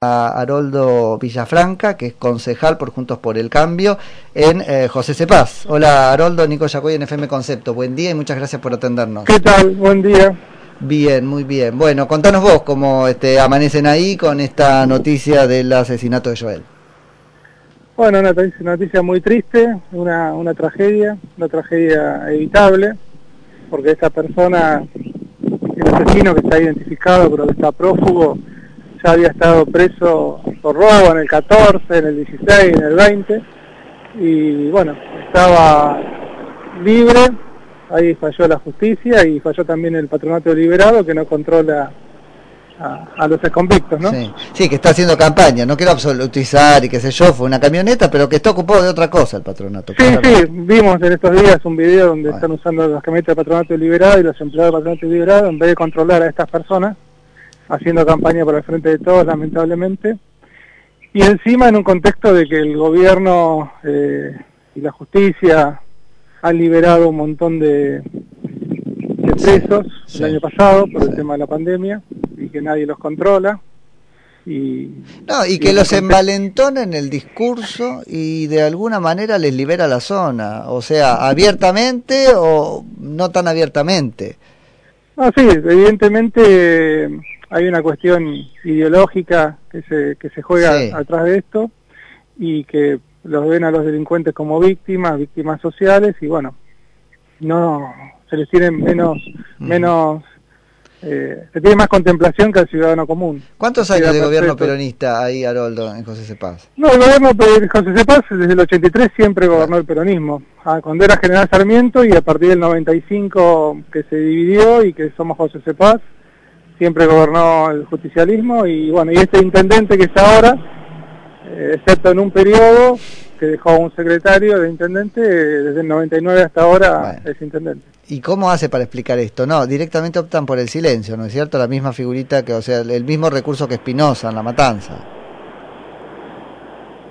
a Haroldo Villafranca, que es concejal por Juntos por el Cambio, en eh, José Cepaz. Hola Haroldo, Nico Yacoy en FM Concepto. Buen día y muchas gracias por atendernos. ¿Qué tal? Buen día. Bien, muy bien. Bueno, contanos vos cómo este, amanecen ahí con esta noticia del asesinato de Joel. Bueno, una noticia muy triste, una, una tragedia, una tragedia evitable, porque esta persona, el asesino que está identificado pero que está prófugo, ya había estado preso por robo en el 14, en el 16, en el 20, y bueno, estaba libre, ahí falló la justicia y falló también el patronato liberado que no controla a, los convictos, ¿no? Sí. que está haciendo campaña, no quiero absolutizar y qué sé yo, fue una camioneta, pero que está ocupado de otra cosa el patronato. Sí, sí, vimos en estos días un video donde están usando las camionetas del patronato liberado y los empleados del patronato liberado en vez de controlar a estas personas, haciendo campaña por el frente de todos, lamentablemente. Y encima en un contexto de que el gobierno eh, y la justicia han liberado un montón de, presos el año pasado por el tema de la pandemia y que nadie los controla. Y, no, y que los envalentona en el discurso y de alguna manera les libera la zona, o sea, abiertamente o no tan abiertamente. Ah, sí, evidentemente hay una cuestión ideológica que se, que se juega atrás de esto y que los ven a los delincuentes como víctimas, víctimas sociales y bueno, no se les tiene menos, menos eh, se tiene más contemplación que al ciudadano común. ¿Cuántos años de gobierno peronista hay, Haroldo, en José Cepaz? No, el gobierno de José Cepaz desde el 83 siempre gobernó el peronismo. Ah, cuando era General Sarmiento y a partir del 95 que se dividió y que somos José Cepaz, siempre gobernó el justicialismo y bueno, y este intendente que está ahora, eh, excepto en un periodo que dejó un secretario de intendente, desde el 99 hasta ahora es intendente. ¿Y cómo hace para explicar esto? No, directamente optan por el silencio, ¿no es cierto? La misma figurita que, o sea, el mismo recurso que Espinosa en La Matanza.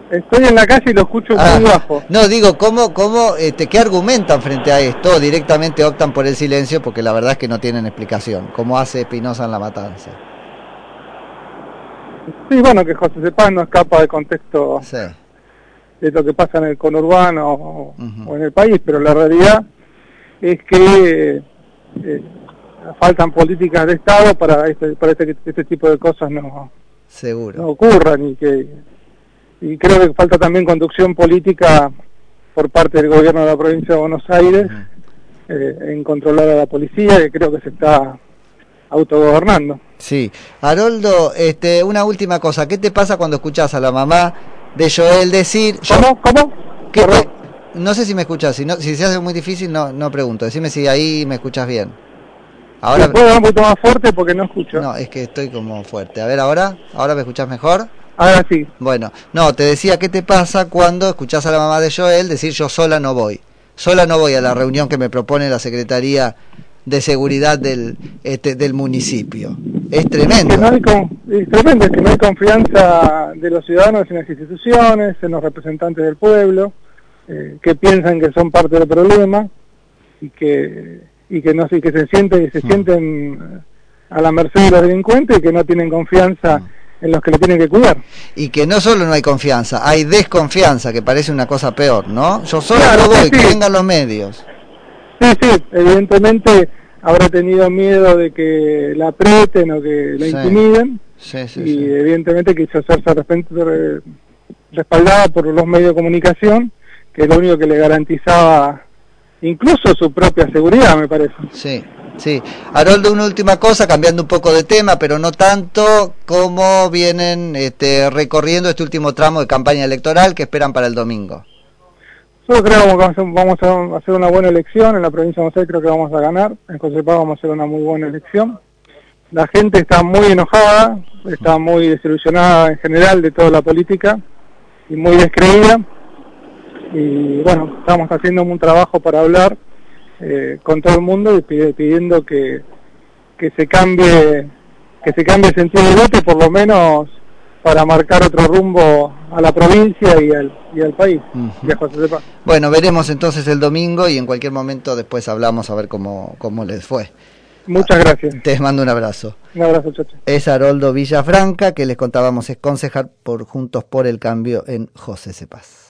Estoy en la calle y lo escucho muy ah, bajo. No, digo, ¿cómo, cómo, este, ¿qué argumentan frente a esto? Directamente optan por el silencio porque la verdad es que no tienen explicación. ¿Cómo hace Espinosa en La Matanza? Sí, bueno, que José Cepaz no escapa del contexto de lo que pasa en el conurbano o, en el país, pero la realidad es que eh, faltan políticas de Estado para este, para este, este tipo de cosas no, Seguro. no ocurran y que y creo que falta también conducción política por parte del gobierno de la provincia de Buenos Aires eh, en controlar a la policía, que creo que se está autogobernando. Sí. Haroldo, este, una última cosa, ¿qué te pasa cuando escuchas a la mamá de Joel decir... ¿Cómo? ¿Cómo? no sé si me escuchas, si, no, si se hace muy difícil no, no pregunto, decime si ahí me escuchas bien. Ahora... ¿Puedo un poquito más fuerte porque no escucho? No, es que estoy como fuerte. A ver, ahora, ¿ahora me escuchas mejor? Ahora sí. Bueno, no, te decía, ¿qué te pasa cuando escuchás a la mamá de Joel decir yo sola no voy? Sola no voy a la reunión que me propone la Secretaría de Seguridad del, este, del municipio. Es tremendo. es tremendo, es que no hay confianza de los ciudadanos en las instituciones, en los representantes del pueblo, eh, que piensan que son parte del problema y que y que no sé que se sienten se mm. sienten a la merced de los delincuentes y que no tienen confianza mm en los que lo tienen que cuidar. Y que no solo no hay confianza, hay desconfianza, que parece una cosa peor, ¿no? Yo solo lo doy, que vengan los medios. Sí, sí, evidentemente habrá tenido miedo de que la aprieten o que la intimiden. Sí, sí, y evidentemente quiso hacerse respaldada por los medios de comunicación, que es lo único que le garantizaba incluso su propia seguridad, me parece. Sí, Sí, Haroldo, una última cosa, cambiando un poco de tema, pero no tanto, ¿cómo vienen este, recorriendo este último tramo de campaña electoral que esperan para el domingo? Yo creo que vamos a hacer una buena elección, en la provincia de José creo que vamos a ganar, en Josepá vamos a hacer una muy buena elección. La gente está muy enojada, está muy desilusionada en general de toda la política y muy descreída. Y bueno, estamos haciendo un trabajo para hablar eh, con todo el mundo y pidiendo que, que se cambie que se cambie el sentido de voto por lo menos para marcar otro rumbo a la provincia y al, y al país. Bueno, veremos entonces el domingo y en cualquier momento después hablamos a ver cómo, cómo les fue. Muchas gracias. Te mando un abrazo. Un abrazo, chacho. Es Haroldo Villafranca, que les contábamos es concejal por Juntos por el Cambio en José Cepaz.